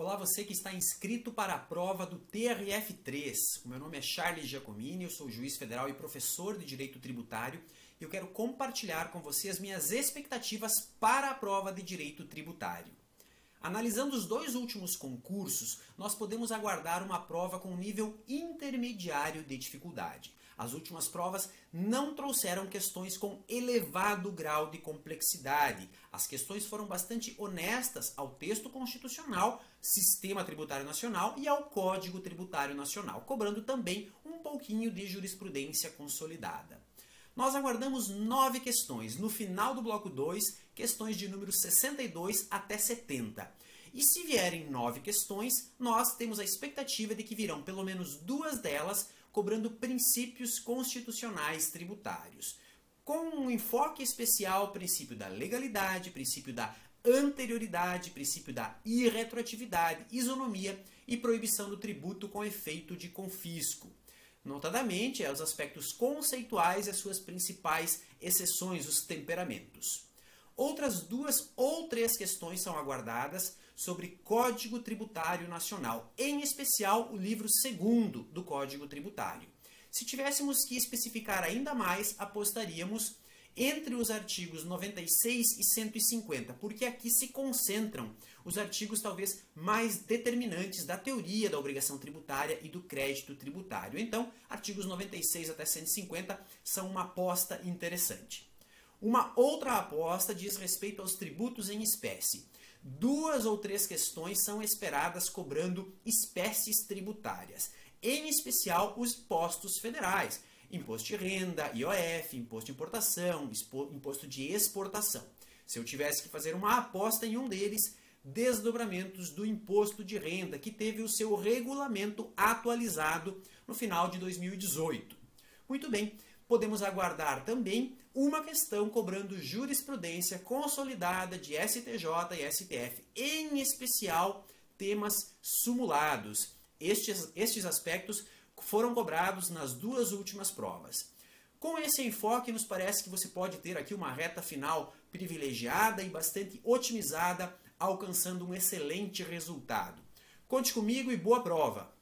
Olá, você que está inscrito para a prova do TRF3. O meu nome é Charles Giacomini, eu sou juiz federal e professor de Direito Tributário e eu quero compartilhar com você as minhas expectativas para a prova de Direito Tributário. Analisando os dois últimos concursos, nós podemos aguardar uma prova com nível intermediário de dificuldade. As últimas provas não trouxeram questões com elevado grau de complexidade. As questões foram bastante honestas ao texto constitucional, Sistema Tributário Nacional e ao Código Tributário Nacional, cobrando também um pouquinho de jurisprudência consolidada. Nós aguardamos nove questões. No final do bloco 2, questões de número 62 até 70. E se vierem nove questões, nós temos a expectativa de que virão pelo menos duas delas cobrando princípios constitucionais tributários, com um enfoque especial princípio da legalidade, princípio da anterioridade, princípio da irretroatividade, isonomia e proibição do tributo com efeito de confisco. Notadamente, é os aspectos conceituais e as suas principais exceções, os temperamentos. Outras duas ou três questões são aguardadas sobre Código Tributário Nacional, em especial o livro segundo do Código Tributário. Se tivéssemos que especificar ainda mais, apostaríamos entre os artigos 96 e 150, porque aqui se concentram os artigos talvez mais determinantes da teoria da obrigação tributária e do crédito tributário. Então, artigos 96 até 150 são uma aposta interessante. Uma outra aposta diz respeito aos tributos em espécie. Duas ou três questões são esperadas cobrando espécies tributárias, em especial os impostos federais, imposto de renda, IOF, imposto de importação, imposto de exportação. Se eu tivesse que fazer uma aposta em um deles, desdobramentos do imposto de renda, que teve o seu regulamento atualizado no final de 2018. Muito bem, podemos aguardar também uma questão cobrando jurisprudência consolidada de STJ e STF, em especial temas sumulados. Estes, estes aspectos foram cobrados nas duas últimas provas. Com esse enfoque, nos parece que você pode ter aqui uma reta final privilegiada e bastante otimizada, alcançando um excelente resultado. Conte comigo e boa prova!